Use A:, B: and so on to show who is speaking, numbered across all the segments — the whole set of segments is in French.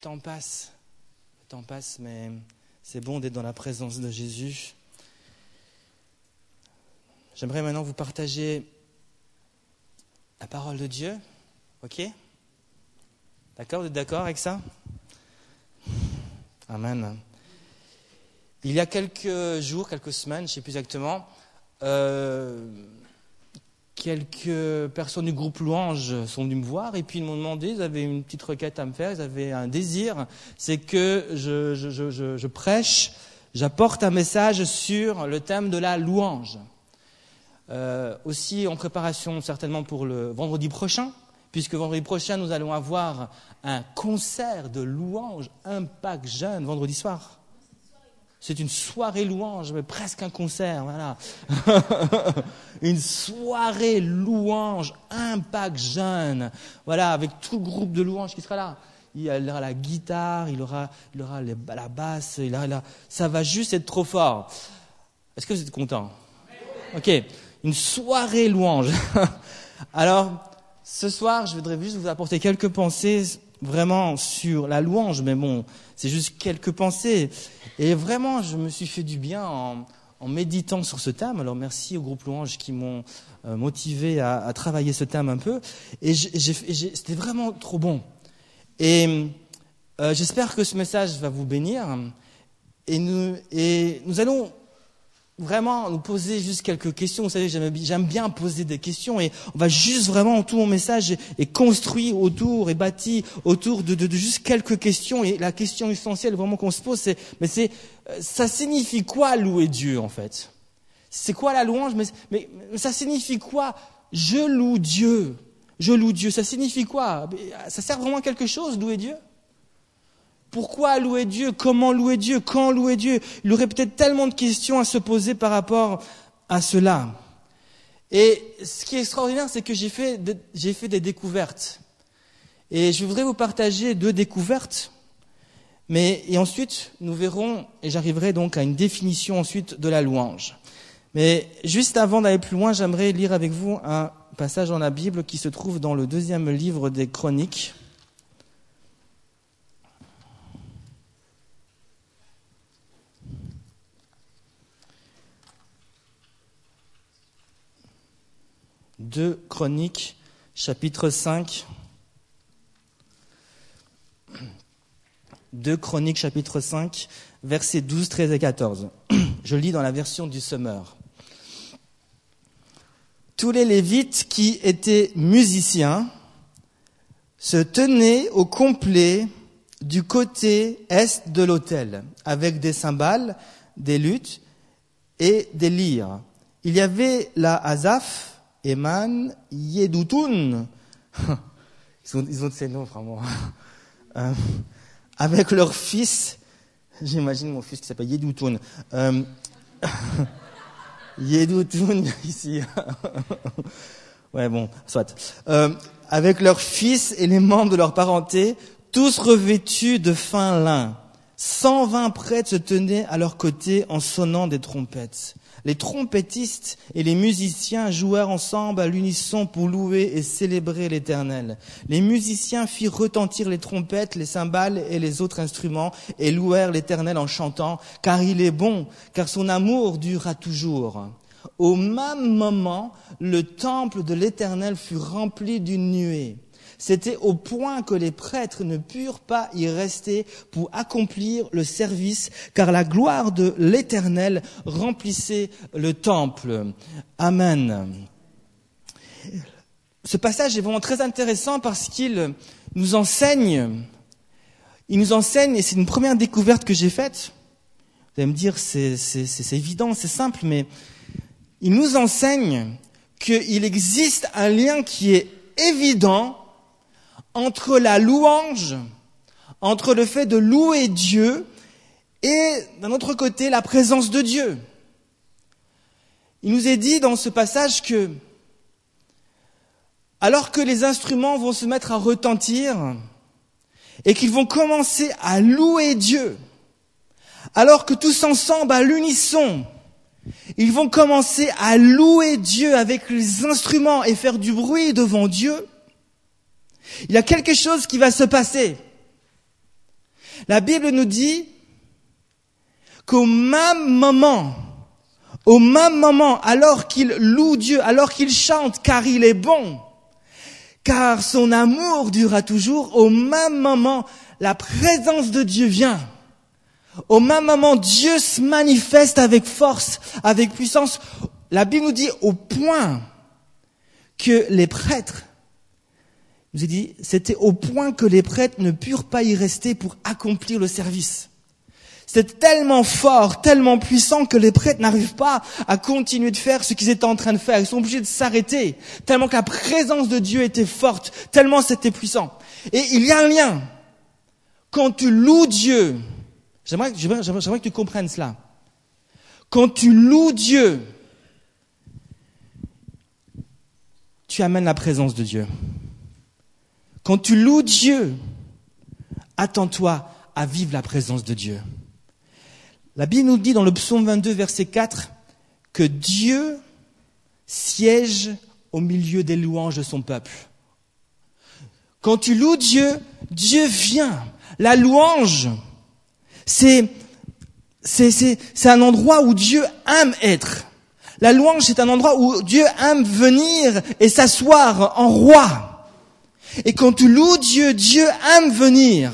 A: Le temps passe, mais c'est bon d'être dans la présence de Jésus. J'aimerais maintenant vous partager la parole de Dieu. Ok? D'accord? Vous êtes d'accord avec ça? Amen. Il y a quelques jours, quelques semaines, je ne sais plus exactement, euh, quelques personnes du groupe Louange sont venues me voir et puis ils m'ont demandé, ils avaient une petite requête à me faire, ils avaient un désir, c'est que je, prêche, j'apporte un message sur le thème de la louange. Euh, aussi en préparation certainement pour le vendredi prochain, puisque vendredi prochain nous allons avoir un concert de louange Impact Jeune vendredi soir. C'est une soirée louange, mais presque un concert, voilà. une soirée louange, impact jeune, voilà, avec tout le groupe de louanges qui sera là. Il aura la guitare, il aura, il aura la basse, il aura, ça va juste être trop fort. Est-ce que vous êtes content? Ok, une soirée louange. Alors, ce soir, je voudrais juste vous apporter quelques pensées vraiment sur la louange, mais bon, c'est juste quelques pensées. Et vraiment, je me suis fait du bien en, méditant sur ce thème. Alors merci au groupe Louange qui m'ont euh, motivé à, à, travailler ce thème un peu. Et c'était vraiment trop bon. Et euh, j'espère que ce message va vous bénir. Et nous, et nous allons vraiment nous poser juste quelques questions. Vous savez, j'aime bien poser des questions et on va juste vraiment, tout mon message est, construit autour et bâti autour de, juste quelques questions. Et la question essentielle vraiment qu'on se pose, c'est, mais c'est, euh, ça signifie quoi louer Dieu en fait? C'est quoi la louange? Mais, mais ça signifie quoi? Je loue Dieu. Je loue Dieu. Ça signifie quoi? Ça sert vraiment à quelque chose, louer Dieu? Pourquoi louer Dieu Comment louer Dieu Quand louer Dieu? Il aurait peut-être tellement de questions à se poser par rapport à cela. Et ce qui est extraordinaire, c'est que j'ai fait, j'ai fait des découvertes. Et je voudrais vous partager deux découvertes. Mais, et ensuite, nous verrons, et j'arriverai donc à une définition ensuite de la louange. Mais juste avant d'aller plus loin, j'aimerais lire avec vous un passage dans la Bible qui se trouve dans le deuxième livre des Chroniques. Deux Chroniques, chapitre 5. Deux Chroniques, chapitre 5, versets 12, 13 et 14. Je lis dans la version du Summer. Tous les Lévites qui étaient musiciens se tenaient au complet du côté est de l'autel, avec des cymbales, des luttes et des lyres. Il y avait la Azaph, Eman Yedutun. Ils ont, ils ont ces noms vraiment. Euh, avec leur fils, j'imagine mon fils qui s'appelle Yedutun. Euh, Yedutun ici. ouais bon, soit. Euh, avec leur fils et les membres de leur parenté, tous revêtus de fin lin. 120 prêtres se tenaient à leur côté en sonnant des trompettes. Les trompettistes et les musiciens jouèrent ensemble à l'unisson pour louer et célébrer l'Éternel. Les musiciens firent retentir les trompettes, les cymbales et les autres instruments et louèrent l'Éternel en chantant, car il est bon, car son amour durera toujours. Au même moment, le temple de l'Éternel fut rempli d'une nuée c'était au point que les prêtres ne purent pas y rester pour accomplir le service, car la gloire de l'Éternel remplissait le temple. Amen. Ce passage est vraiment très intéressant parce qu'il nous enseigne, il nous enseigne, et c'est une première découverte que j'ai faite, vous allez me dire c'est évident, c'est simple, mais il nous enseigne qu'il existe un lien qui est évident entre la louange, entre le fait de louer Dieu et d'un autre côté la présence de Dieu. Il nous est dit dans ce passage que alors que les instruments vont se mettre à retentir et qu'ils vont commencer à louer Dieu, alors que tous ensemble à l'unisson, ils vont commencer à louer Dieu avec les instruments et faire du bruit devant Dieu, il y a quelque chose qui va se passer. La Bible nous dit qu'au même moment, au même moment, alors qu'il loue Dieu, alors qu'il chante, car il est bon, car son amour durera toujours, au même moment, la présence de Dieu vient. Au même moment, Dieu se manifeste avec force, avec puissance. La Bible nous dit au point que les prêtres, nous dit, c'était au point que les prêtres ne purent pas y rester pour accomplir le service. C'est tellement fort, tellement puissant que les prêtres n'arrivent pas à continuer de faire ce qu'ils étaient en train de faire. Ils sont obligés de s'arrêter, tellement que la présence de Dieu était forte, tellement c'était puissant. Et il y a un lien. Quand tu loues Dieu, j'aimerais que tu comprennes cela. Quand tu loues Dieu, tu amènes la présence de Dieu. Quand tu loues Dieu, attends-toi à vivre la présence de Dieu. La Bible nous dit dans le psaume 22, verset 4, que Dieu siège au milieu des louanges de son peuple. Quand tu loues Dieu, Dieu vient. La louange, c'est, c'est, c'est, c'est un endroit où Dieu aime être. La louange, c'est un endroit où Dieu aime venir et s'asseoir en roi. Et quand tu loues Dieu, Dieu aime venir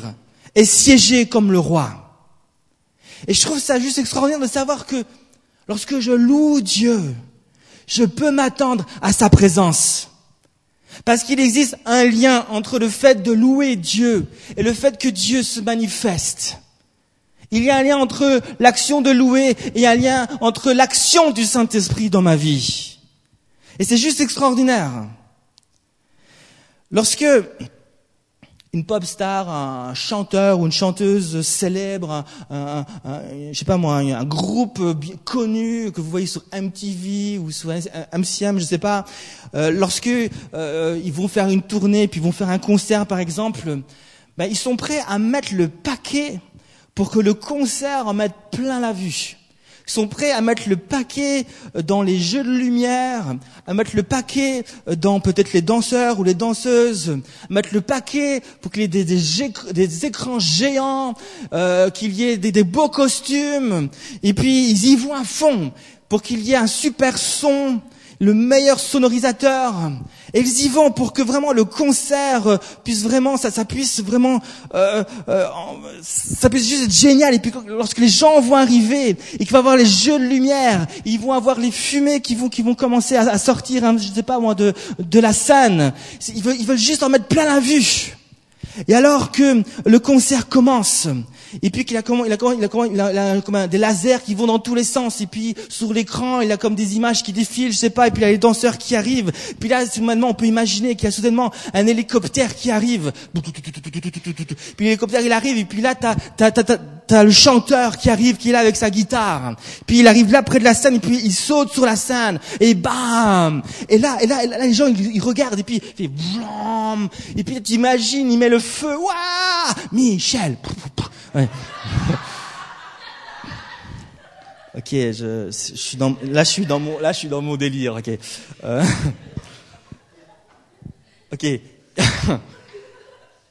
A: et siéger comme le roi. Et je trouve ça juste extraordinaire de savoir que lorsque je loue Dieu, je peux m'attendre à sa présence. Parce qu'il existe un lien entre le fait de louer Dieu et le fait que Dieu se manifeste. Il y a un lien entre l'action de louer et un lien entre l'action du Saint-Esprit dans ma vie. Et c'est juste extraordinaire. Lorsque une pop star, un chanteur ou une chanteuse célèbre, un, je sais pas moi, un, groupe connu que vous voyez sur MTV ou sur MCM, je sais pas, euh, lorsque euh, ils vont faire une tournée puis vont faire un concert par exemple, ben, ils sont prêts à mettre le paquet pour que le concert en mette plein la vue sont prêts à mettre le paquet euh, dans les jeux de lumière, à mettre le paquet euh, dans peut-être les danseurs ou les danseuses, à mettre le paquet pour qu'il y ait des, écrans géants, euh, qu'il y ait des, des beaux costumes, et puis ils y vont à fond pour qu'il y ait un super son, le meilleur sonorisateur. Et ils y vont pour que vraiment le concert euh, puisse vraiment, ça, ça puisse vraiment, euh, euh, ça puisse juste être génial. Et puis lorsque les gens vont arriver et qu'il va y avoir les jeux de lumière, ils vont avoir les fumées qui vont, qui vont commencer à, sortir, hein, je ne sais pas moi, de, de la scène. Ils veulent, ils veulent juste en mettre plein la vue. Et alors que le concert commence, et puis qu'il a comment, il a comment, il a comment, il a, comment, des lasers qui vont dans tous les sens. Et puis sur l'écran, il a comme des images qui défilent, je sais pas. Et puis il y a les danseurs qui arrivent. Puis là, soudainement, on peut imaginer qu'il y a soudainement un hélicoptère qui arrive. Puis l'hélicoptère il arrive. Et puis là, t'as, t'as, t'as, t'as le chanteur qui arrive, qui est là avec sa guitare. Puis il arrive là près de la scène. Et puis il saute sur la scène. Et bam. Et là, et là, là les gens ils, regardent. Et puis il fait blam. Et puis tu imagines, il met le feu. Waouh, Michel. ok, je, je, suis dans, là je suis dans mon, là je suis dans mon délire. Ok. Euh, ok.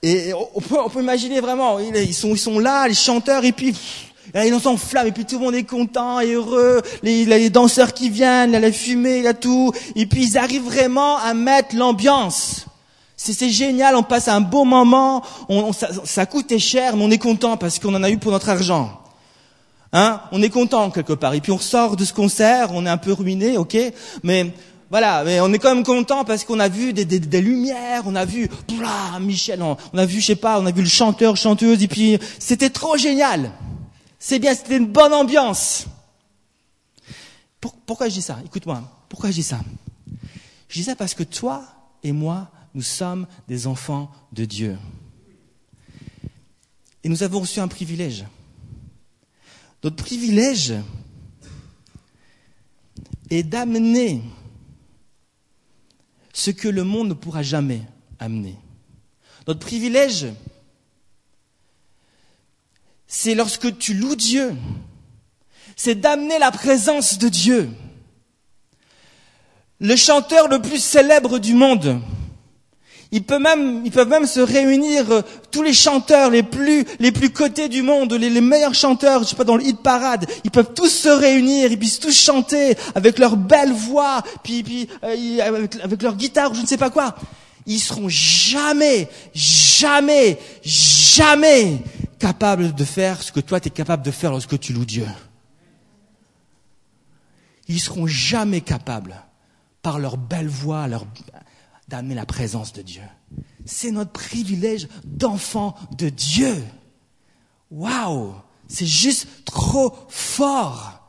A: Et on peut, on peut imaginer vraiment, ils sont, ils sont là, les chanteurs, et puis ils s'enflamment, et puis tout le monde est content et heureux. Les, les danseurs qui viennent, la fumée, il y a tout, et puis ils arrivent vraiment à mettre l'ambiance. C'est génial, on passe un beau moment, on, ça, ça coûtait cher, mais on est content parce qu'on en a eu pour notre argent. Hein? On est content quelque part. Et puis on sort de ce concert, on est un peu ruiné, ok, mais voilà, mais on est quand même content parce qu'on a vu des, lumières, on a vu, blah, Michel, on, on, a vu, je sais pas, on a vu le chanteur, chanteuse, et puis c'était trop génial. C'est bien, c'était une bonne ambiance. pourquoi je dis ça? Écoute-moi, pourquoi je dis ça? Je dis ça parce que toi et moi, nous sommes des enfants de Dieu. Et nous avons reçu un privilège. Notre privilège est d'amener ce que le monde ne pourra jamais amener. Notre privilège, c'est lorsque tu loues Dieu, c'est d'amener la présence de Dieu. Le chanteur le plus célèbre du monde, Ils peuvent même, ils peuvent même se réunir, euh, tous les chanteurs les plus, les plus cotés du monde, les, les, meilleurs chanteurs, je sais pas, dans le hit parade, ils peuvent tous se réunir, ils puissent tous chanter avec leur belle voix, puis, puis euh, avec, leur guitare, je ne sais pas quoi. Ils seront jamais, jamais, jamais capables de faire ce que toi tu es capable de faire lorsque tu loues Dieu. Ils seront jamais capables, par leur belle voix, leur d'amener la présence de Dieu. C'est notre privilège d'enfant de Dieu. Waouh, c'est juste trop fort.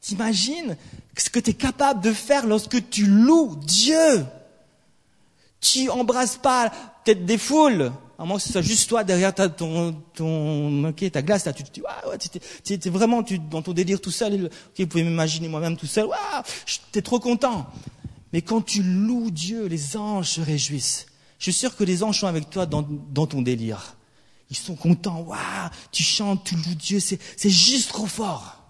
A: T'imagines ce que tu es capable de faire lorsque tu loues Dieu? Tu embrasses pas peut-être des foules, à moins que ce soit juste toi derrière ta, ton, ton, okay, ta glace, là, tu dis, ah, ouais, tu es vraiment tu, dans ton délire tout seul. Okay, vous pouvez m'imaginer moi-même tout seul. Waouh, t'es trop content. Mais quand tu loues Dieu, les anges se réjouissent. Je suis sûr que les anges sont avec toi dans, ton délire. Ils sont contents. Waouh, tu chantes, tu loues Dieu. C'est, juste trop fort.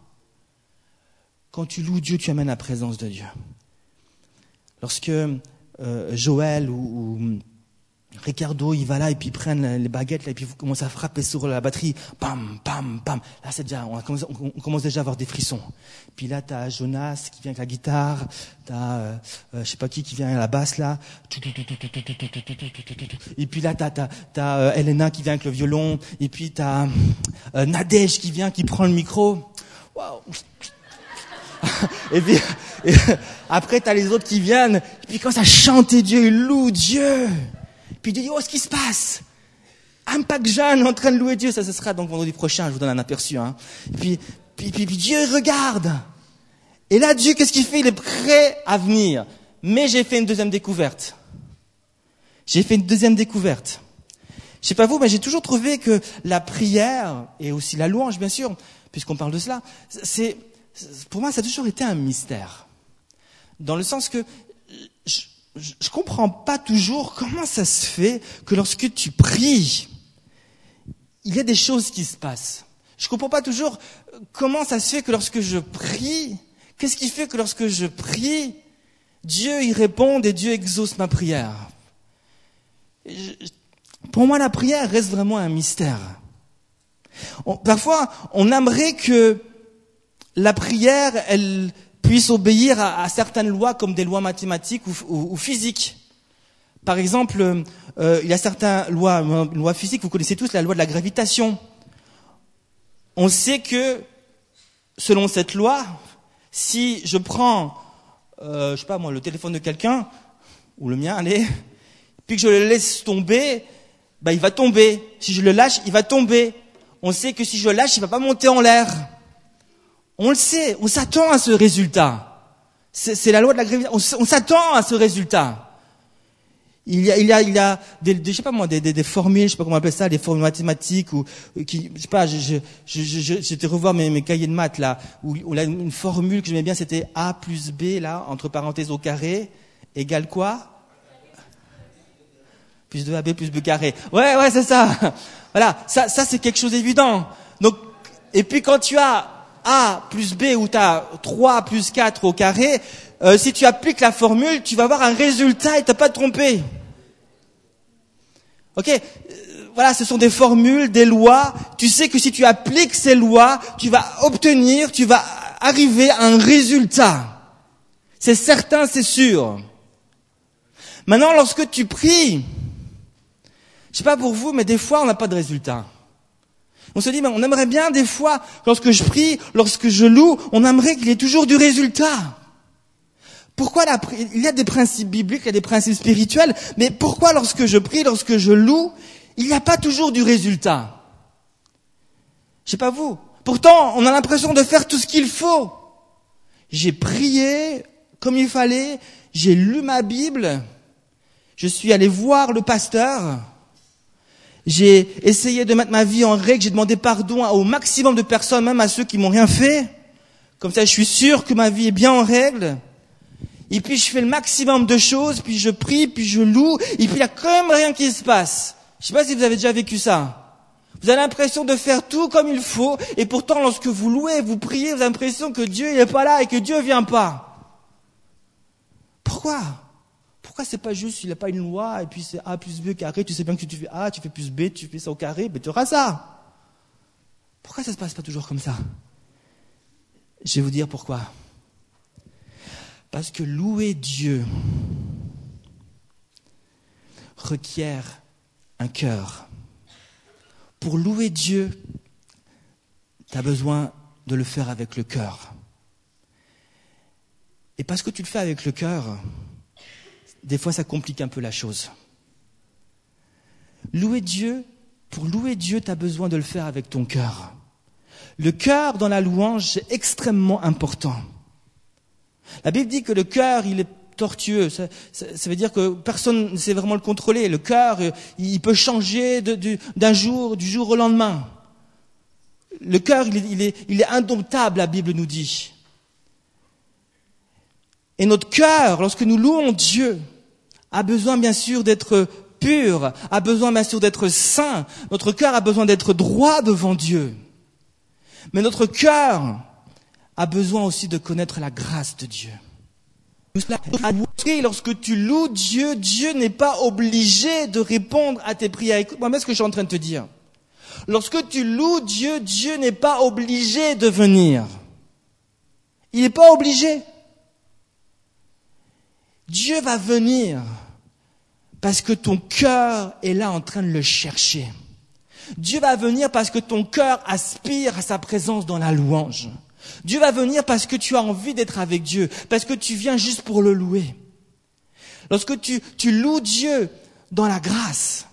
A: Quand tu loues Dieu, tu amènes la présence de Dieu. Lorsque euh, Joël ou Ricardo, il va là et puis ils prennent les baguettes là et puis vous commencez à frapper sur la batterie, pam, pam, pam. Là, c'est déjà, on commence, déjà à avoir des frissons. Puis là, t'as Jonas qui vient avec la guitare, t'as, euh, euh, je sais pas qui qui vient avec la basse là. Et puis là, t'as, t'as, euh, Elena qui vient avec le violon. Et puis t'as euh, Nadège qui vient, qui prend le micro. Waouh. et puis après, t'as les autres qui viennent. Et puis quand ça chante Dieu, ils louent Dieu. Puis Dieu dit, oh, ce qui se passe? Impact Jeanne en train de louer Dieu. Ça, ce sera donc vendredi prochain, je vous donne un aperçu. Hein. Et puis, puis, puis, puis Dieu regarde. Et là, Dieu, qu'est-ce qu'il fait? Il est prêt à venir. Mais j'ai fait une deuxième découverte. J'ai fait une deuxième découverte. Je sais pas vous, mais j'ai toujours trouvé que la prière et aussi la louange, bien sûr, puisqu'on parle de cela, c'est, pour moi, ça a toujours été un mystère. Dans le sens que je, comprends pas toujours comment ça se fait que lorsque tu pries, il y a des choses qui se passent. Je comprends pas toujours comment ça se fait que lorsque je prie, qu'est-ce qui fait que lorsque je prie, Dieu y répond et Dieu exauce ma prière. pour moi, la prière reste vraiment un mystère. parfois, on aimerait que la prière, elle, puissent obéir à, certaines lois comme des lois mathématiques ou, physiques. Par exemple, euh, il y a certaines lois, une loi physique, vous connaissez tous la loi de la gravitation. On sait que, selon cette loi, si je prends, euh, je sais pas moi, le téléphone de quelqu'un, ou le mien, allez, puis que je le laisse tomber, ben il va tomber. Si je le lâche, il va tomber. On sait que si je lâche, il va pas monter en l'air. On le sait, on s'attend à ce résultat. C'est la loi de la gravitation. On, s'attend à ce résultat. Il y a, il y a, il y a des, des je sais pas moi, des, des, formules, je sais pas comment on appelle ça, des formules mathématiques ou qui, je sais pas, je, je, je, revoir mes, mes cahiers de maths là, où, où là, une formule que j'aimais bien, c'était a plus b là, entre parenthèses au carré, égale quoi? Plus 2ab plus b carré. Ouais, ouais, c'est ça. Voilà, ça, ça c'est quelque chose d'évident. Donc, et puis quand tu as a plus B où tu as 3 plus 4 au carré, euh, si tu appliques la formule, tu vas avoir un résultat et tu n'as pas trompé. Ok? Euh, Voilà, ce sont des formules, des lois. Tu sais que si tu appliques ces lois, tu vas obtenir, tu vas arriver à un résultat. C'est certain, c'est sûr. Maintenant, lorsque tu pries, je sais pas pour vous, mais des fois, on n'a pas de résultat. On se dit, mais on aimerait bien des fois, lorsque je prie, lorsque je loue, on aimerait qu'il y ait toujours du résultat. Pourquoi la, il y a des principes bibliques, il y a des principes spirituels, mais pourquoi lorsque je prie, lorsque je loue, il n'y a pas toujours du résultat? Je sais pas vous. Pourtant, on a l'impression de faire tout ce qu'il faut. J'ai prié comme il fallait, j'ai lu ma Bible, je suis allé voir le pasteur, j'ai essayé de mettre ma vie en règle, j'ai demandé pardon au maximum de personnes, même à ceux qui m'ont rien fait. Comme ça, je suis sûr que ma vie est bien en règle. Et puis je fais le maximum de choses, puis je prie, puis je loue, et puis il n'y a quand même rien qui se passe. Je ne sais pas si vous avez déjà vécu ça. Vous avez l'impression de faire tout comme il faut, et pourtant lorsque vous louez, vous priez, vous avez l'impression que Dieu n'est pas là et que Dieu vient pas. Pourquoi? Pourquoi c'est pas juste, il n'a pas une loi, et puis c'est A plus B carré, tu sais bien que si tu fais A, tu fais plus B, tu fais ça au carré, mais tu auras ça. Pourquoi ça se passe pas toujours comme ça? Je vais vous dire pourquoi. Parce que louer Dieu requiert un cœur. Pour louer Dieu, tu as besoin de le faire avec le cœur. Et parce que tu le fais avec le cœur, des fois ça complique un peu la chose. Louer Dieu, pour louer Dieu, tu as besoin de le faire avec ton cœur. Le cœur dans la louange est extrêmement important. La Bible dit que le cœur, il est tortueux. Ça, veut dire que personne ne sait vraiment le contrôler. Le cœur, il peut changer d'un jour, du jour au lendemain. Le cœur, il est, il est indomptable, la Bible nous dit. Et notre cœur, lorsque nous louons Dieu, a besoin bien sûr d'être pur, a besoin bien sûr d'être saint. Notre cœur a besoin d'être droit devant Dieu. Mais notre cœur a besoin aussi de connaître la grâce de Dieu. Lorsque tu loues Dieu, Dieu n'est pas obligé de répondre à tes prières. Écoute-moi ce que je suis en train de te dire? Lorsque tu loues Dieu, Dieu n'est pas obligé de venir. Il n'est pas obligé. Dieu va venir parce que ton cœur est là en train de le chercher. Dieu va venir parce que ton cœur aspire à sa présence dans la louange. Dieu va venir parce que tu as envie d'être avec Dieu, parce que tu viens juste pour le louer. Lorsque tu, loues Dieu dans la grâce,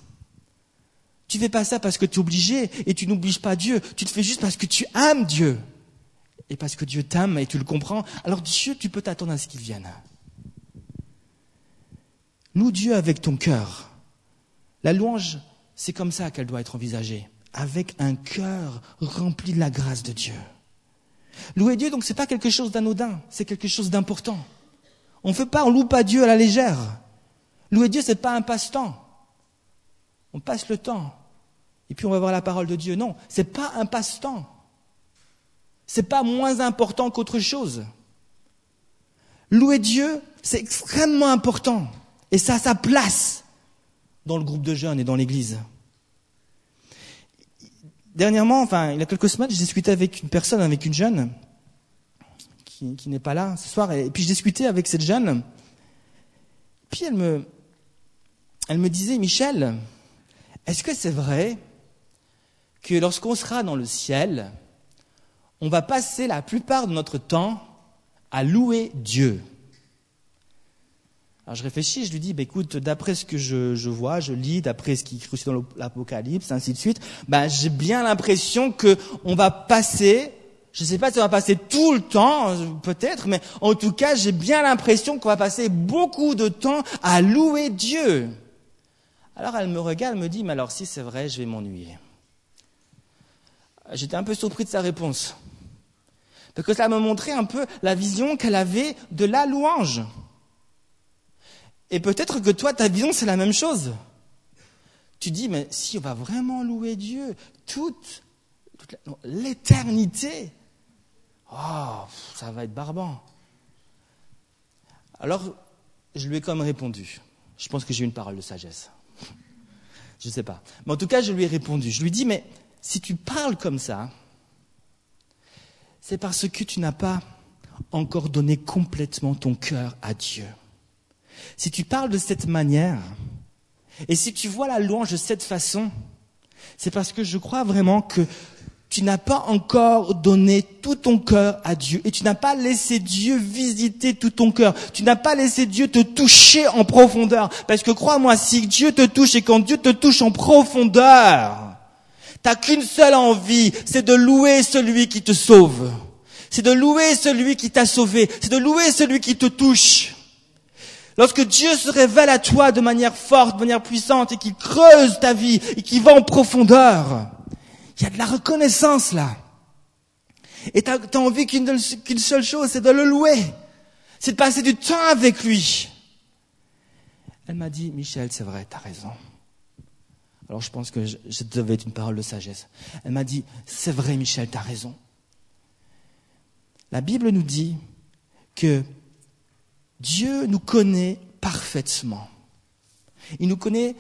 A: tu fais pas ça parce que tu es obligé et tu n'obliges pas Dieu. Tu te fais juste parce que tu aimes Dieu. Et parce que Dieu t'aime et tu le comprends. Alors Dieu, tu peux t'attendre à ce qu'il vienne. Loue Dieu avec ton cœur. La louange, c'est comme ça qu'elle doit être envisagée. Avec un cœur rempli de la grâce de Dieu. Louer Dieu, donc, c'est pas quelque chose d'anodin, c'est quelque chose d'important. On ne fait pas, on loue pas Dieu à la légère. Louer Dieu, c'est pas un passe-temps. On passe le temps. Et puis on va voir la parole de Dieu. Non, c'est pas un passe-temps. C'est pas moins important qu'autre chose. Louer Dieu, c'est extrêmement important. Et ça a sa place dans le groupe de jeunes et dans l'église. Dernièrement, enfin, il y a quelques semaines, j'ai discuté avec une personne, avec une jeune, qui, n'est pas là ce soir, et puis je discutais avec cette jeune, puis elle me, elle me disait, Michel, est-ce que c'est vrai que lorsqu'on sera dans le ciel, on va passer la plupart de notre temps à louer Dieu? Alors je réfléchis, je lui dis, bah, écoute, d'après ce que je, je, vois, je lis, d'après ce qui est écrit dans l'Apocalypse, ainsi de suite, ben, j'ai bien l'impression que on va passer, je ne sais pas si on va passer tout le temps, peut-être, mais en tout cas, j'ai bien l'impression qu'on va passer beaucoup de temps à louer Dieu. Alors elle me regarde, me dit, mais alors si c'est vrai, je vais m'ennuyer. J'étais un peu surpris de sa réponse. Parce que ça me montrait un peu la vision qu'elle avait de la louange. Et peut-être que toi, ta vision, c'est la même chose. Tu dis, mais si on va vraiment louer Dieu toute, l'éternité, oh, ça va être barbant. Alors, je lui ai comme répondu. Je pense que j'ai une parole de sagesse. Je ne sais pas. Mais en tout cas, je lui ai répondu. Je lui ai dit, mais si tu parles comme ça, c'est parce que tu n'as pas encore donné complètement ton cœur à Dieu. Si tu parles de cette manière, et si tu vois la louange de cette façon, c'est parce que je crois vraiment que tu n'as pas encore donné tout ton cœur à Dieu et tu n'as pas laissé Dieu visiter tout ton cœur. Tu n'as pas laissé Dieu te toucher en profondeur. Parce que crois-moi, si Dieu te touche et quand Dieu te touche en profondeur, t'as qu'une seule envie, c'est de louer celui qui te sauve. C'est de louer celui qui t'a sauvé. C'est de louer celui qui te touche. Lorsque Dieu se révèle à toi de manière forte, de manière puissante et qu'il creuse ta vie et qu'il va en profondeur, il y a de la reconnaissance là. Et tu as, envie qu'une seule chose, c'est de le louer. C'est de passer du temps avec lui. Elle m'a dit, Michel, c'est vrai, tu as raison. Alors je pense que je, je devais être une parole de sagesse. Elle m'a dit, c'est vrai, Michel, tu as raison. La Bible nous dit que Dieu nous connaît parfaitement. Il nous connaît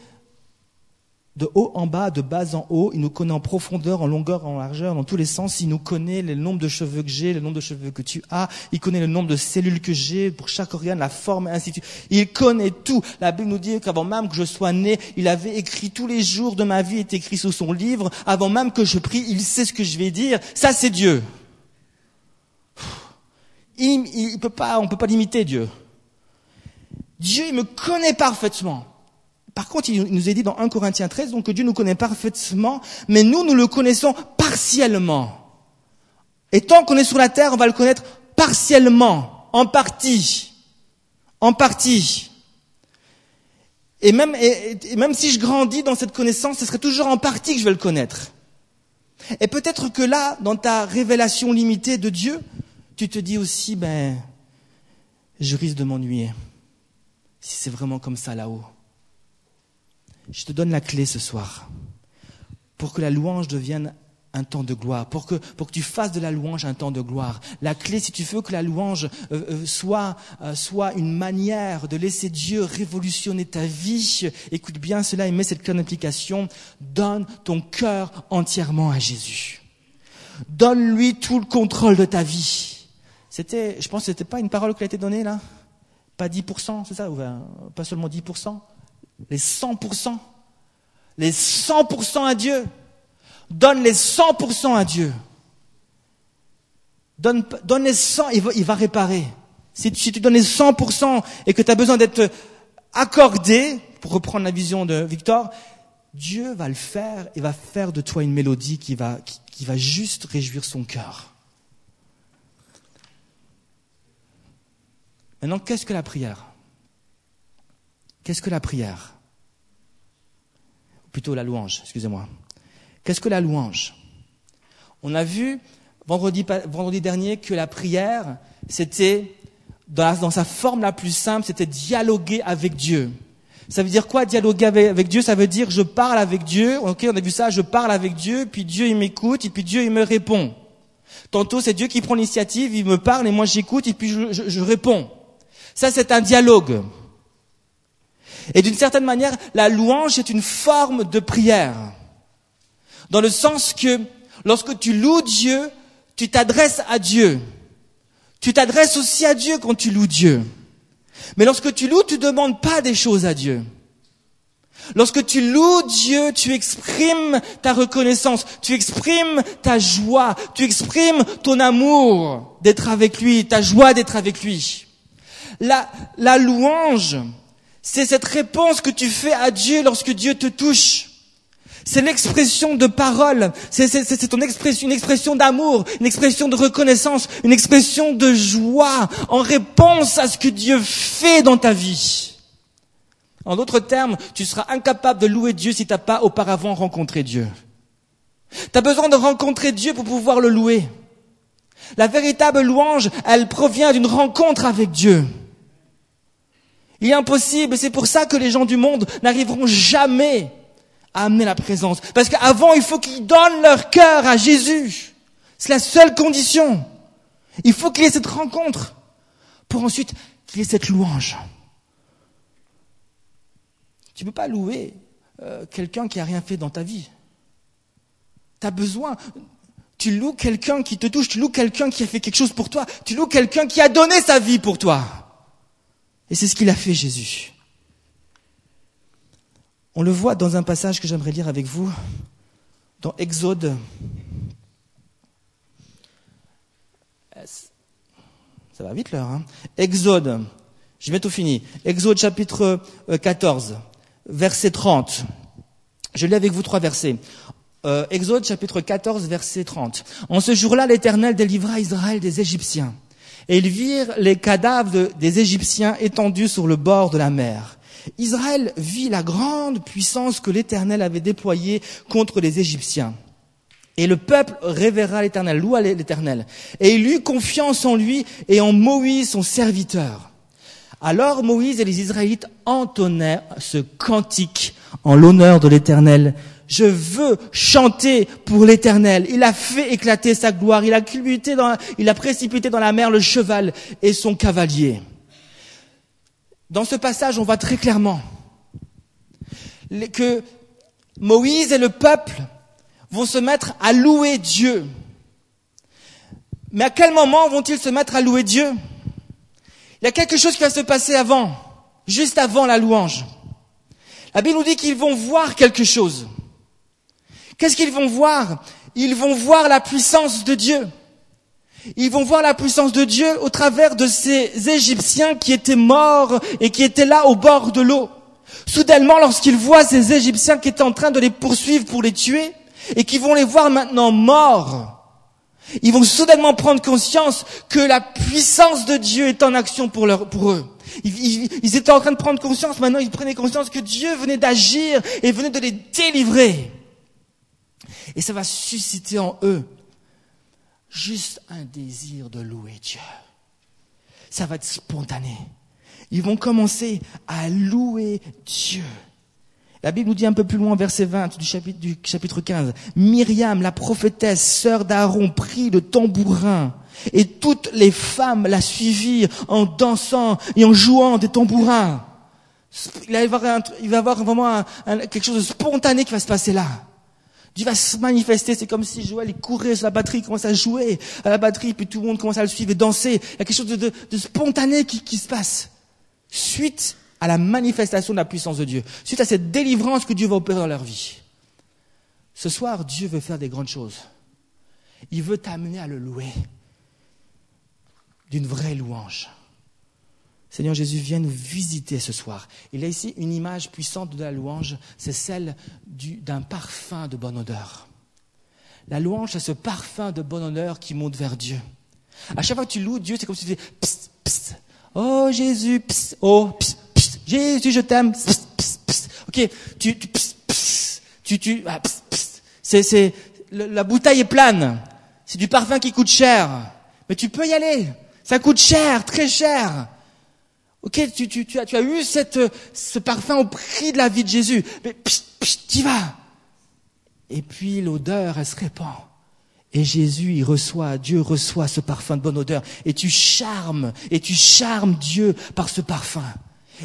A: de haut en bas, de bas en haut. Il nous connaît en profondeur, en longueur, en largeur, dans tous les sens. Il nous connaît le nombre de cheveux que j'ai, le nombre de cheveux que tu as. Il connaît le nombre de cellules que j'ai pour chaque organe, la forme, et ainsi de suite. Il connaît tout. La Bible nous dit qu'avant même que je sois né, il avait écrit tous les jours de ma vie, est écrit sous son livre. Avant même que je prie, il sait ce que je vais dire. Ça, c'est Dieu. Il, il peut pas, on peut pas limiter Dieu. Dieu, il me connaît parfaitement. Par contre, il nous est dit dans 1 Corinthiens 13 donc, que Dieu nous connaît parfaitement, mais nous, nous le connaissons partiellement. Et tant qu'on est sur la terre, on va le connaître partiellement, en partie, en partie. Et même, et, même si je grandis dans cette connaissance, ce serait toujours en partie que je vais le connaître. Et peut-être que là, dans ta révélation limitée de Dieu, tu te dis aussi, ben, je risque de m'ennuyer. Si c'est vraiment comme ça là-haut. Je te donne la clé ce soir pour que la louange devienne un temps de gloire, pour que, pour que tu fasses de la louange un temps de gloire. La clé, si tu veux que la louange euh, euh, soit, euh, soit une manière de laisser Dieu révolutionner ta vie, écoute bien cela et mets cette clé en donne ton cœur entièrement à Jésus. Donne-lui tout le contrôle de ta vie. C'était, je pense que c'était pas une parole qui a été donnée là? Pas 10%, c'est ça ou Pas seulement 10% les 100%, les 100% à Dieu. Donne les 100% à Dieu. Donne, les 100, il va, il va réparer. Si tu, donnes les 100% et que tu as besoin d'être accordé, pour reprendre la vision de Victor, Dieu va le faire et va faire de toi une mélodie qui va, qui va juste réjouir son cœur. Maintenant, qu'est-ce que la prière? Qu'est-ce que la prière? Plutôt la louange, excusez-moi. Qu'est-ce que la louange? On a vu vendredi, vendredi dernier que la prière, c'était, dans, sa forme la plus simple, c'était dialoguer avec Dieu. Ça veut dire quoi dialoguer avec, Dieu? Ça veut dire je parle avec Dieu. Ok, on a vu ça. Je parle avec Dieu, puis Dieu il m'écoute, et puis Dieu il me répond. Tantôt c'est Dieu qui prend l'initiative, il me parle et moi j'écoute et puis je réponds. Ça c'est un dialogue. Et d'une certaine manière, la louange est une forme de prière. Dans le sens que lorsque tu loues Dieu, tu t'adresses à Dieu. Tu t'adresses aussi à Dieu quand tu loues Dieu. Mais lorsque tu loues, tu ne demandes pas des choses à Dieu. Lorsque tu loues Dieu, tu exprimes ta reconnaissance, tu exprimes ta joie, tu exprimes ton amour d'être avec lui, ta joie d'être avec lui. La, louange, c'est cette réponse que tu fais à Dieu lorsque Dieu te touche. C'est l'expression de parole, c'est expression, une expression d'amour, une expression de reconnaissance, une expression de joie en réponse à ce que Dieu fait dans ta vie. En d'autres termes, tu seras incapable de louer Dieu si tu n'as pas auparavant rencontré Dieu. Tu as besoin de rencontrer Dieu pour pouvoir le louer. La véritable louange, elle provient d'une rencontre avec Dieu. Il est impossible, c'est pour ça que les gens du monde n'arriveront jamais à amener la présence. Parce qu'avant, il faut qu'ils donnent leur cœur à Jésus. C'est la seule condition. Il faut qu'il y ait cette rencontre pour ensuite qu'il y ait cette louange. Tu ne peux pas louer euh, quelqu'un qui a rien fait dans ta vie. Tu as besoin. Tu loues quelqu'un qui te touche, tu loues quelqu'un qui a fait quelque chose pour toi, tu loues quelqu'un qui a donné sa vie pour toi. Et c'est ce qu'il a fait Jésus. On le voit dans un passage que j'aimerais lire avec vous, dans Exode. Ça va vite l'heure. Hein Exode, je vais tout fini. Exode chapitre 14, euh, verset 30. Je lis avec vous trois versets. Euh, Exode chapitre 14, verset 30. En ce jour-là, l'Éternel délivra Israël des Égyptiens et ils virent les cadavres des Égyptiens étendus sur le bord de la mer. Israël vit la grande puissance que l'Éternel avait déployée contre les Égyptiens. Et le peuple révéra l'Éternel, loua l'Éternel. Et il eut confiance en lui et en Moïse, son serviteur. Alors Moïse et les Israélites entonnèrent ce cantique en l'honneur de l'Éternel je veux chanter pour l'éternel. Il a fait éclater sa gloire. Il a, dans, il a précipité dans la mer le cheval et son cavalier. dans ce passage, on voit très clairement que Moïse et le peuple vont se mettre à louer Dieu. Mais à quel moment vont-ils se mettre à louer Dieu? Il y a quelque chose qui va se passer avant, juste avant la louange. La Bible nous dit qu'ils vont voir quelque chose. Qu'est-ce qu'ils vont voir? Ils vont voir la puissance de Dieu. Ils vont voir la puissance de Dieu au travers de ces Égyptiens qui étaient morts et qui étaient là au bord de l'eau. Soudainement, lorsqu'ils voient ces Égyptiens qui étaient en train de les poursuivre pour les tuer et qui vont les voir maintenant morts, ils vont soudainement prendre conscience que la puissance de Dieu est en action pour, eux. Ils, étaient en train de prendre conscience, maintenant ils prenaient conscience que Dieu venait d'agir et venait de les délivrer. Et ça va susciter en eux juste un désir de louer Dieu. Ça va être spontané. Ils vont commencer à louer Dieu. La Bible nous dit un peu plus loin, verset 20 du chapitre, du chapitre 15, Myriam, la prophétesse, sœur d'Aaron, prit le tambourin, et toutes les femmes la suivirent en dansant et en jouant des tambourins. Il va y avoir, il va y avoir vraiment quelque chose de spontané qui va se passer là. Dieu va se manifester, c'est comme si Joël il courait sur la batterie, il commence à jouer à la batterie, puis tout le monde commence à le suivre et danser. Il y a quelque chose de, spontané qui se passe. Suite à la manifestation de la puissance de Dieu, suite à cette délivrance que Dieu va opérer dans leur vie. Ce soir, Dieu veut faire des grandes choses. Il veut t'amener à le louer d'une vraie louange. Seigneur Jésus, viens nous visiter ce soir. Il a ici une image puissante de la louange, c'est celle d'un parfum de bonne odeur. La louange, c'est ce parfum de bonne odeur qui monte vers Dieu. À chaque fois que tu loues Dieu, c'est comme si tu disais psst, psst. Oh Jésus, psst, oh psst, psst. Jésus, je t'aime. Psst, psst, psst. Ok, tu, tu, psst, psst. tu, tu, ah, psst, psst. C'est, c'est, la bouteille est plane. C'est du parfum qui coûte cher. Mais tu peux y aller. Ça coûte cher, très cher. Ok, tu, tu, tu, as, tu as eu cette, ce parfum au prix de la vie de Jésus. Mais tu y vas. Et puis l'odeur, elle se répand. Et Jésus, il reçoit, Dieu reçoit ce parfum de bonne odeur. Et tu charmes, et tu charmes Dieu par ce parfum.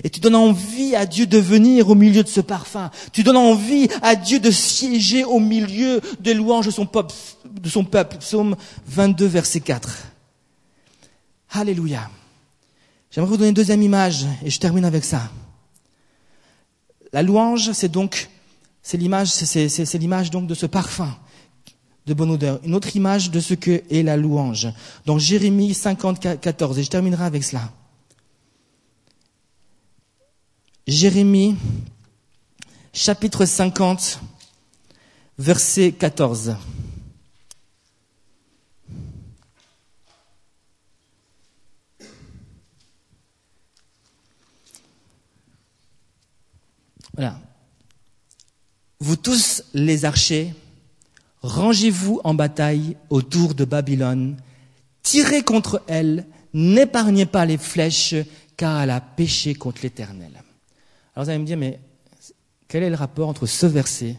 A: Et tu donnes envie à Dieu de venir au milieu de ce parfum. Tu donnes envie à Dieu de siéger au milieu des louanges de son peuple. De son peuple. Psaume 22, verset 4. Alléluia. J'aimerais vous donner une deuxième image et je termine avec ça. La louange, c'est donc, c'est l'image, c'est, l'image donc de ce parfum de bonne odeur. Une autre image de ce que est la louange. Donc Jérémie 50, 14, et je terminerai avec cela. Jérémie, chapitre 50, verset 14. Voilà. Vous tous les archers, rangez-vous en bataille autour de Babylone, tirez contre elle, n'épargnez pas les flèches, car elle a péché contre l'Éternel. Alors vous allez me dire, mais quel est le rapport entre ce verset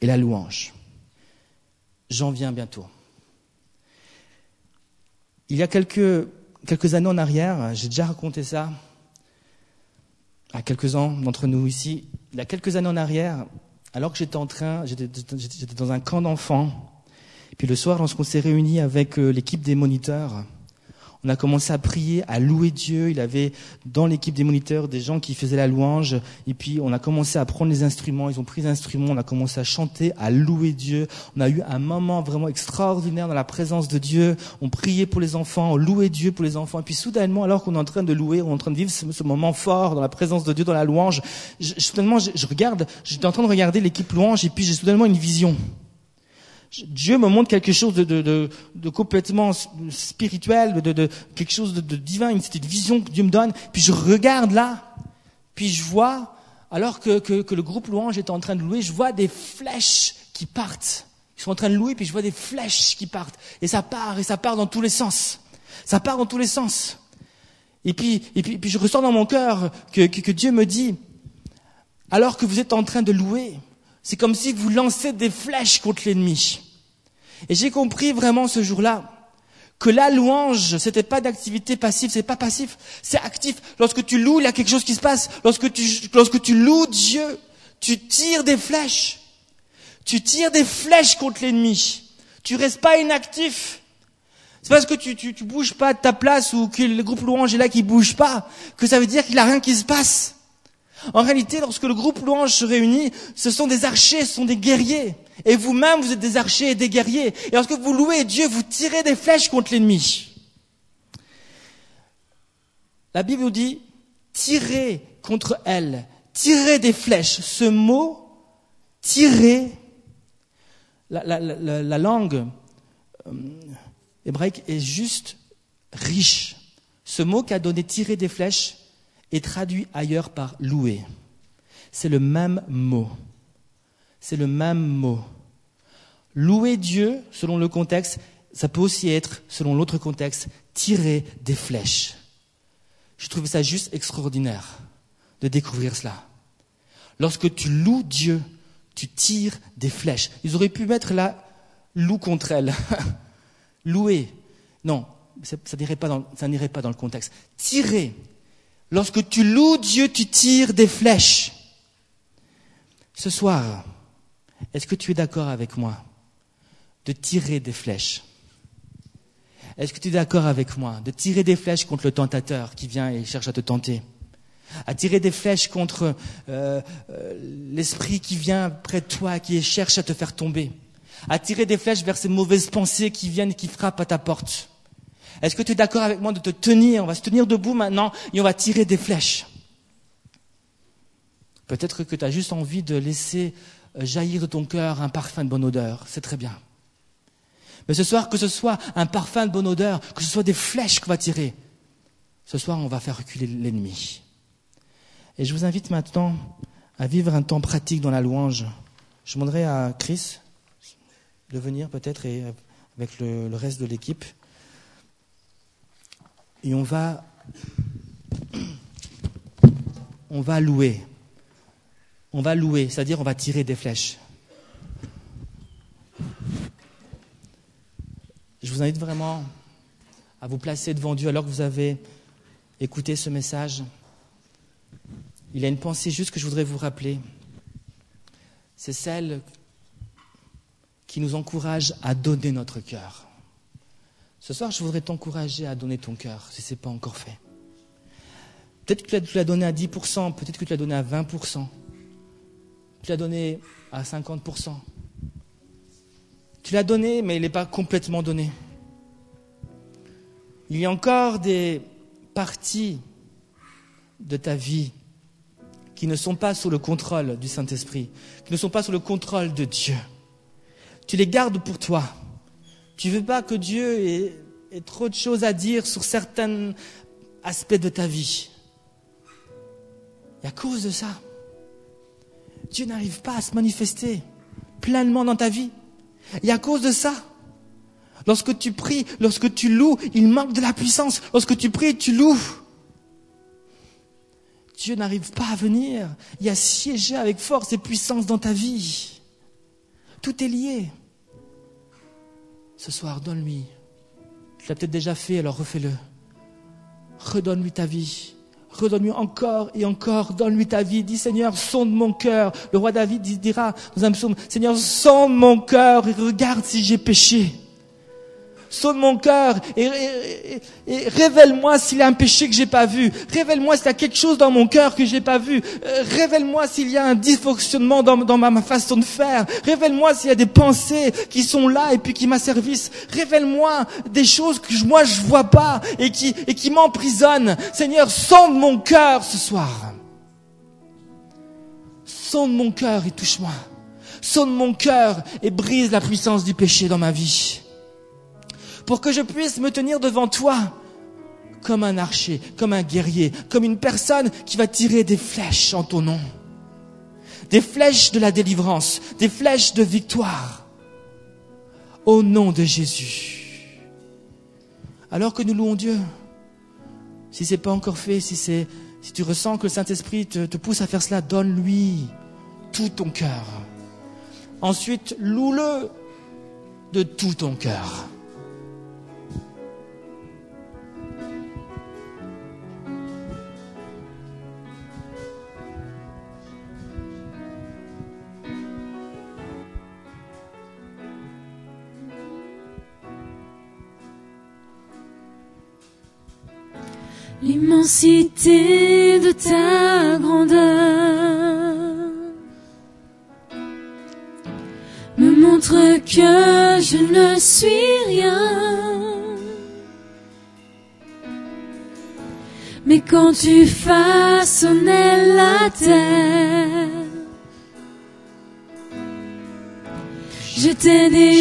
A: et la louange? J'en viens bientôt. Il y a quelques, quelques années en arrière, j'ai déjà raconté ça, à quelques-uns d'entre nous ici, il y a quelques années en arrière, alors que j'étais en train, j'étais dans un camp d'enfants, puis le soir, lorsqu'on s'est réunis avec euh, l'équipe des moniteurs, on a commencé à prier, à louer Dieu. Il avait dans l'équipe des moniteurs des gens qui faisaient la louange. Et puis on a commencé à prendre les instruments. Ils ont pris les instruments. On a commencé à chanter, à louer Dieu. On a eu un moment vraiment extraordinaire dans la présence de Dieu. On priait pour les enfants, on louait Dieu pour les enfants. Et puis soudainement, alors qu'on est en train de louer, on est en train de vivre ce, moment fort dans la présence de Dieu, dans la louange, je, soudainement, je, je regarde, j'étais en train de regarder l'équipe louange et puis j'ai soudainement une vision. Dieu me montre quelque chose de, de, de, de complètement spirituel, de, quelque chose de, divin, une, une vision que Dieu me donne. Puis je regarde là, puis je vois, alors que, que, que le groupe louange est en train de louer, je vois des flèches qui partent. Ils sont en train de louer, puis je vois des flèches qui partent. Et ça part, et ça part dans tous les sens. Ça part dans tous les sens. Et puis, et puis, puis je ressens dans mon cœur que, que, que Dieu me dit, alors que vous êtes en train de louer, c'est comme si vous lancez des flèches contre l'ennemi. Et j'ai compris vraiment ce jour-là que la louange, c'était pas d'activité passive, c'est pas passif, c'est actif. Lorsque tu loues, il y a quelque chose qui se passe. Lorsque tu, lorsque tu loues Dieu, tu tires des flèches. Tu tires des flèches contre l'ennemi. Tu restes pas inactif. C'est parce que tu, tu, tu bouges pas de ta place ou que le groupe louange est là qui bouge pas, que ça veut dire qu'il n'y a rien qui se passe. En réalité, lorsque le groupe louange se réunit, ce sont des archers, ce sont des guerriers. Et vous-même, vous êtes des archers et des guerriers. Et lorsque vous louez Dieu, vous tirez des flèches contre l'ennemi. La Bible nous dit, tirez contre elle, tirez des flèches. Ce mot, tirer, la, la, la, la langue euh, hébraïque est juste riche. Ce mot qu'a donné tirer des flèches est traduit ailleurs par louer. C'est le même mot. C'est le même mot. Louer Dieu, selon le contexte, ça peut aussi être, selon l'autre contexte, tirer des flèches. Je trouve ça juste extraordinaire de découvrir cela. Lorsque tu loues Dieu, tu tires des flèches. Ils auraient pu mettre là, loue contre elle. Louer. Non, ça, n'irait pas, pas dans le contexte. Tirer. Lorsque tu loues Dieu, tu tires des flèches. Ce soir, est-ce que tu es d'accord avec moi de tirer des flèches? Est-ce que tu es d'accord avec moi de tirer des flèches contre le tentateur qui vient et cherche à te tenter? À tirer des flèches contre euh, euh, l'esprit qui vient près de toi, qui cherche à te faire tomber, à tirer des flèches vers ces mauvaises pensées qui viennent et qui frappent à ta porte? Est-ce que tu es d'accord avec moi de te tenir? On va se tenir debout maintenant et on va tirer des flèches. Peut-être que tu as juste envie de laisser euh, jaillir de ton cœur un parfum de bonne odeur. C'est très bien. Mais ce soir, que ce soit un parfum de bonne odeur, que ce soit des flèches qu'on va tirer, ce soir, on va faire reculer l'ennemi. Et je vous invite maintenant à vivre un temps pratique dans la louange. Je demanderai à Chris de venir peut-être et avec le, le reste de l'équipe. Et on va, on va louer. On va louer, c'est-à-dire on va tirer des flèches. Je vous invite vraiment à vous placer devant Dieu alors que vous avez écouté ce message. Il y a une pensée juste que je voudrais vous rappeler. C'est celle qui nous encourage à donner notre cœur. Ce soir, je voudrais t'encourager à donner ton cœur, si ce n'est pas encore fait. Peut-être que tu l'as donné à 10%, peut-être que tu l'as donné à 20%. Tu l'as donné à 50%. Tu l'as donné, mais il n'est pas complètement donné. Il y a encore des parties de ta vie qui ne sont pas sous le contrôle du Saint-Esprit, qui ne sont pas sous le contrôle de Dieu. Tu les gardes pour toi. Tu veux pas que Dieu ait, trop de choses à dire sur certains aspects de ta vie. Et à cause de ça, Dieu n'arrive pas à se manifester pleinement dans ta vie. Et à cause de ça, lorsque tu pries, lorsque tu loues, il manque de la puissance. Lorsque tu pries, tu loues. Dieu n'arrive pas à venir et à siéger avec force et puissance dans ta vie. Tout est lié. Ce soir, donne-lui. Tu l'as peut-être déjà fait, alors refais-le. Redonne-lui ta vie. Redonne-lui encore et encore. Donne-lui ta vie. Dis Seigneur, sonde mon cœur. Le roi David dira dans un psaume, Seigneur, sonde mon cœur et regarde si j'ai péché sonne mon cœur et, révèle-moi s'il y a un péché que j'ai pas vu. Révèle-moi s'il y a quelque chose dans mon cœur que j'ai pas vu. Euh, révèle-moi s'il y a un dysfonctionnement dans, ma, façon de faire. Révèle-moi s'il y a des pensées qui sont là et puis qui m'asservissent. Révèle-moi des choses que moi je vois pas et qui, et qui m'emprisonnent. Seigneur, sonde mon cœur ce soir. Sonde mon cœur et touche-moi. Sonde mon cœur et brise la puissance du péché dans ma vie pour que je puisse me tenir devant toi comme un archer, comme un guerrier, comme une personne qui va tirer des flèches en ton nom. Des flèches de la délivrance, des flèches de victoire. Au nom de Jésus. Alors que nous louons Dieu, si c'est pas encore fait, si c'est, si tu ressens que le Saint-Esprit te, te pousse à faire cela, donne-lui tout ton cœur. Ensuite, loue-le de tout ton cœur.
B: L'immensité de ta grandeur me montre que je ne suis rien. Mais quand tu façonnais la terre, j'étais déjà